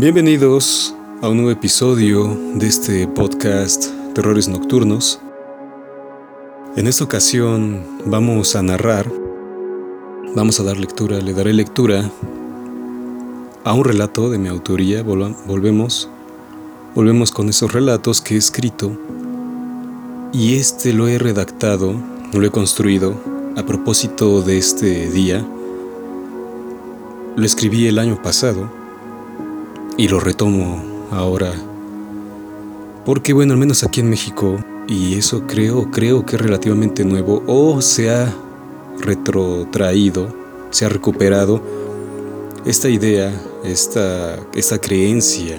Bienvenidos a un nuevo episodio de este podcast Terrores Nocturnos. En esta ocasión vamos a narrar, vamos a dar lectura, le daré lectura a un relato de mi autoría. Volvemos, volvemos con esos relatos que he escrito y este lo he redactado, lo he construido a propósito de este día. Lo escribí el año pasado y lo retomo ahora. Porque bueno, al menos aquí en México, y eso creo, creo que es relativamente nuevo, o se ha retrotraído, se ha recuperado esta idea, esta, esta creencia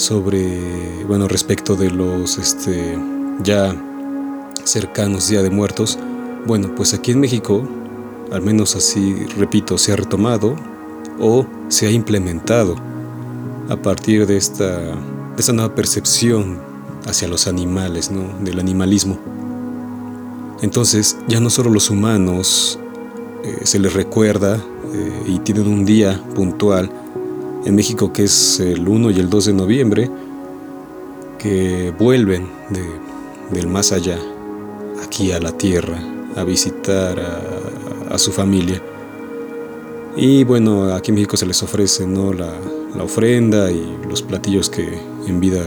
sobre, bueno, respecto de los este, ya cercanos Día de Muertos. Bueno, pues aquí en México, al menos así, repito, se ha retomado o se ha implementado a partir de esta, esta nueva percepción hacia los animales, ¿no? del animalismo. Entonces ya no solo los humanos eh, se les recuerda eh, y tienen un día puntual en México que es el 1 y el 2 de noviembre, que vuelven del más allá, aquí a la tierra, a visitar a, a su familia. Y bueno, aquí en México se les ofrece ¿no? la, la ofrenda y los platillos que en vida,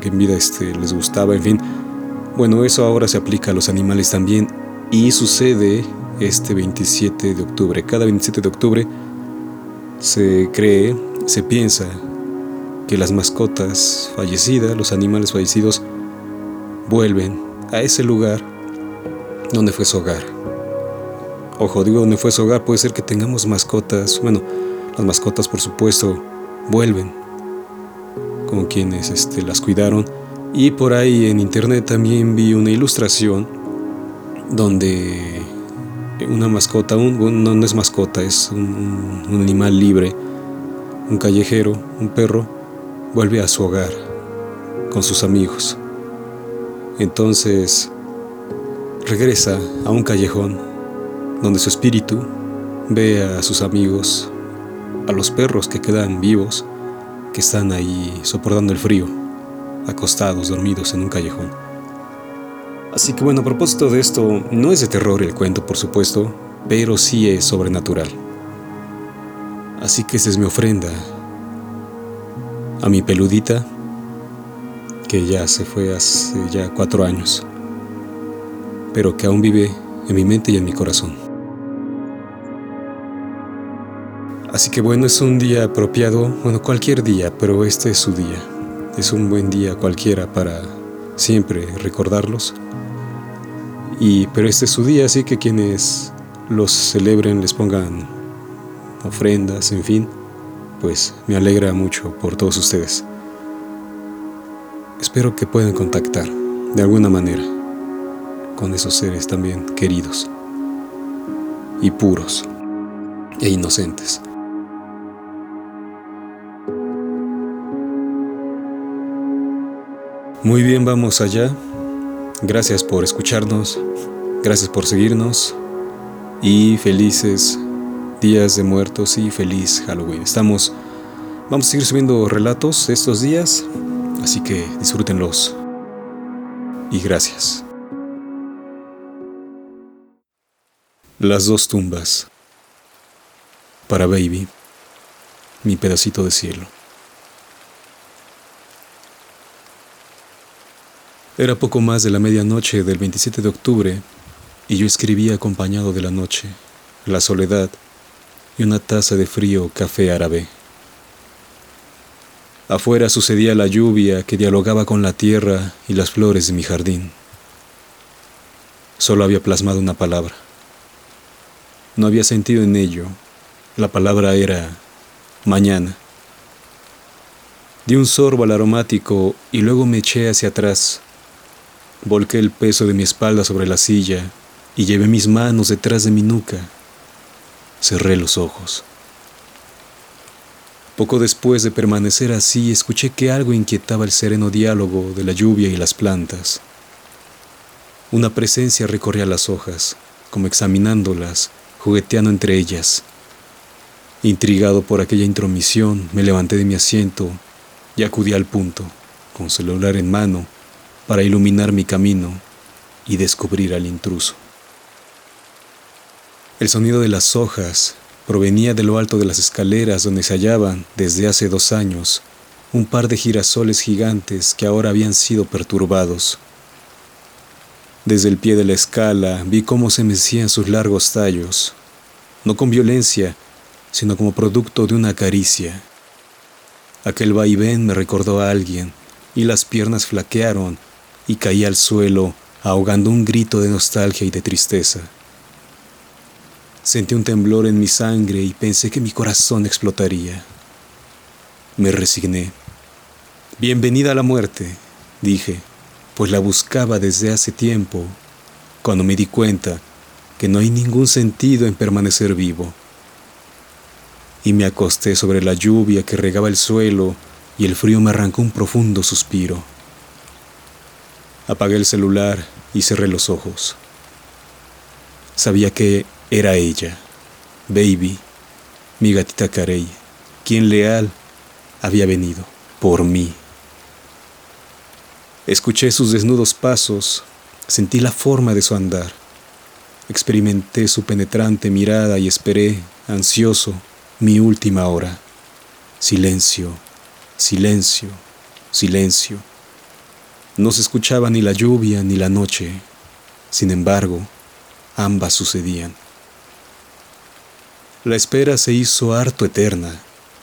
que en vida este, les gustaba, en fin. Bueno, eso ahora se aplica a los animales también y sucede este 27 de octubre. Cada 27 de octubre se cree, se piensa que las mascotas fallecidas, los animales fallecidos, vuelven a ese lugar donde fue su hogar. Ojo, digo donde fue su hogar, puede ser que tengamos mascotas, bueno, las mascotas, por supuesto, vuelven con quienes este, las cuidaron. Y por ahí en internet también vi una ilustración donde una mascota, un, no, es mascota, es un animal libre, un callejero, un perro, vuelve a su hogar con sus amigos. Entonces regresa a un callejón donde su espíritu ve a sus amigos a los perros que quedan vivos, que están ahí soportando el frío, acostados, dormidos en un callejón. Así que bueno, a propósito de esto, no es de terror el cuento, por supuesto, pero sí es sobrenatural. Así que esa es mi ofrenda a mi peludita, que ya se fue hace ya cuatro años, pero que aún vive en mi mente y en mi corazón. Así que bueno, es un día apropiado, bueno, cualquier día, pero este es su día. Es un buen día cualquiera para siempre recordarlos. Y pero este es su día, así que quienes los celebren les pongan ofrendas, en fin, pues me alegra mucho por todos ustedes. Espero que puedan contactar de alguna manera con esos seres también queridos y puros e inocentes. Muy bien, vamos allá. Gracias por escucharnos, gracias por seguirnos y felices días de muertos y feliz Halloween. Estamos, vamos a seguir subiendo relatos estos días, así que disfrútenlos y gracias. Las dos tumbas. Para Baby, mi pedacito de cielo. Era poco más de la medianoche del 27 de octubre y yo escribía acompañado de la noche, la soledad y una taza de frío café árabe. Afuera sucedía la lluvia que dialogaba con la tierra y las flores de mi jardín. Solo había plasmado una palabra. No había sentido en ello. La palabra era mañana. Di un sorbo al aromático y luego me eché hacia atrás Volqué el peso de mi espalda sobre la silla y llevé mis manos detrás de mi nuca. Cerré los ojos. Poco después de permanecer así, escuché que algo inquietaba el sereno diálogo de la lluvia y las plantas. Una presencia recorría las hojas, como examinándolas, jugueteando entre ellas. Intrigado por aquella intromisión, me levanté de mi asiento y acudí al punto, con celular en mano, para iluminar mi camino y descubrir al intruso. El sonido de las hojas provenía de lo alto de las escaleras donde se hallaban, desde hace dos años, un par de girasoles gigantes que ahora habían sido perturbados. Desde el pie de la escala vi cómo se mecían sus largos tallos, no con violencia, sino como producto de una caricia. Aquel vaivén me recordó a alguien, y las piernas flaquearon y caí al suelo ahogando un grito de nostalgia y de tristeza. Sentí un temblor en mi sangre y pensé que mi corazón explotaría. Me resigné. Bienvenida a la muerte, dije pues la buscaba desde hace tiempo, cuando me di cuenta que no hay ningún sentido en permanecer vivo. Y me acosté sobre la lluvia que regaba el suelo y el frío me arrancó un profundo suspiro. Apagué el celular y cerré los ojos. Sabía que era ella, Baby, mi gatita Carey, quien leal había venido por mí. Escuché sus desnudos pasos, sentí la forma de su andar, experimenté su penetrante mirada y esperé, ansioso, mi última hora. Silencio, silencio, silencio. No se escuchaba ni la lluvia ni la noche, sin embargo, ambas sucedían. La espera se hizo harto eterna,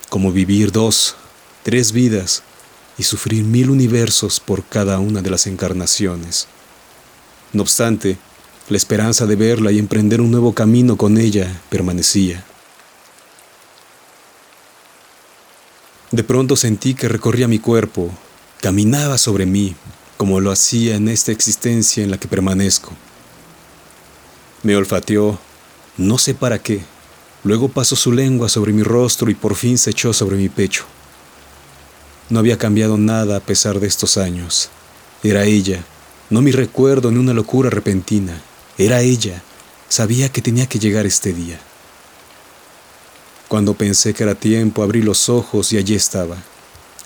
como vivir dos, tres vidas y sufrir mil universos por cada una de las encarnaciones. No obstante, la esperanza de verla y emprender un nuevo camino con ella permanecía. De pronto sentí que recorría mi cuerpo, caminaba sobre mí, como lo hacía en esta existencia en la que permanezco. Me olfateó, no sé para qué, luego pasó su lengua sobre mi rostro y por fin se echó sobre mi pecho. No había cambiado nada a pesar de estos años. Era ella, no mi recuerdo ni una locura repentina. Era ella. Sabía que tenía que llegar este día. Cuando pensé que era tiempo, abrí los ojos y allí estaba,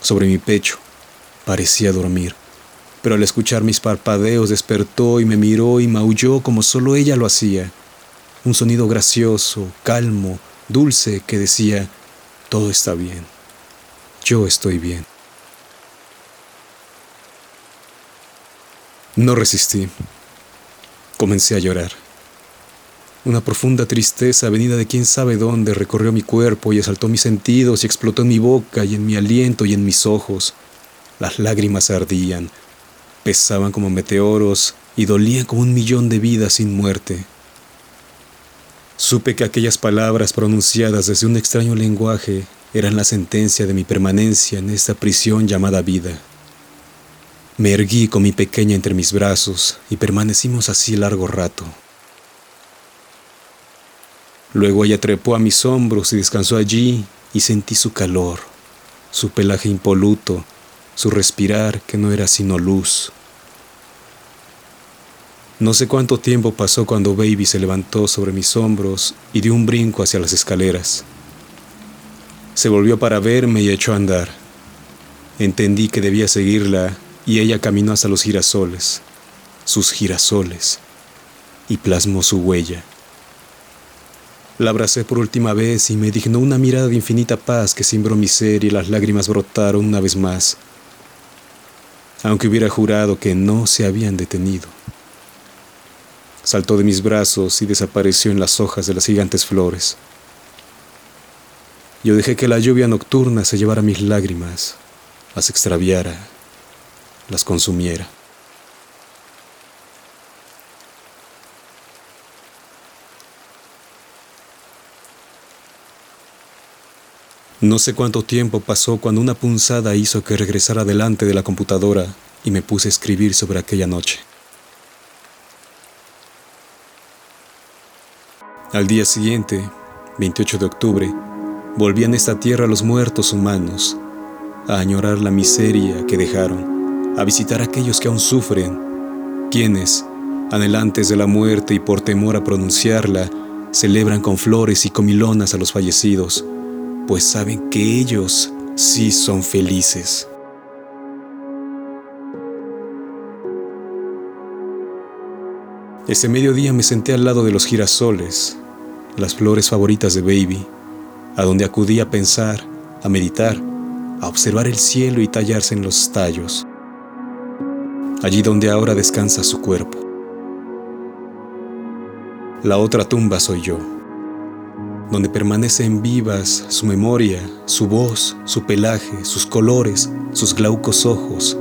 sobre mi pecho. Parecía dormir, pero al escuchar mis parpadeos despertó y me miró y maulló como solo ella lo hacía. Un sonido gracioso, calmo, dulce que decía, todo está bien, yo estoy bien. No resistí. Comencé a llorar. Una profunda tristeza venida de quién sabe dónde recorrió mi cuerpo y asaltó mis sentidos y explotó en mi boca y en mi aliento y en mis ojos. Las lágrimas ardían, pesaban como meteoros y dolían como un millón de vidas sin muerte. Supe que aquellas palabras pronunciadas desde un extraño lenguaje eran la sentencia de mi permanencia en esta prisión llamada vida. Me erguí con mi pequeña entre mis brazos y permanecimos así largo rato. Luego ella trepó a mis hombros y descansó allí y sentí su calor, su pelaje impoluto, su respirar que no era sino luz. No sé cuánto tiempo pasó cuando Baby se levantó sobre mis hombros y dio un brinco hacia las escaleras. Se volvió para verme y echó a andar. Entendí que debía seguirla y ella caminó hasta los girasoles, sus girasoles, y plasmó su huella. La abracé por última vez y me dignó una mirada de infinita paz que cimbró mi ser y las lágrimas brotaron una vez más, aunque hubiera jurado que no se habían detenido. Saltó de mis brazos y desapareció en las hojas de las gigantes flores. Yo dejé que la lluvia nocturna se llevara mis lágrimas, las extraviara las consumiera. No sé cuánto tiempo pasó cuando una punzada hizo que regresara delante de la computadora y me puse a escribir sobre aquella noche. Al día siguiente, 28 de octubre, volvían a esta tierra los muertos humanos, a añorar la miseria que dejaron, a visitar a aquellos que aún sufren, quienes, anhelantes de la muerte y por temor a pronunciarla, celebran con flores y comilonas a los fallecidos, pues saben que ellos sí son felices. Ese mediodía me senté al lado de los girasoles, las flores favoritas de Baby, a donde acudí a pensar, a meditar, a observar el cielo y tallarse en los tallos, allí donde ahora descansa su cuerpo. La otra tumba soy yo, donde permanecen vivas su memoria, su voz, su pelaje, sus colores, sus glaucos ojos,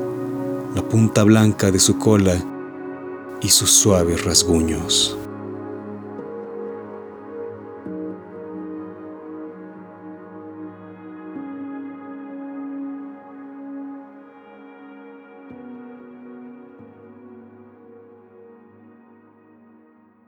la punta blanca de su cola y sus suaves rasguños.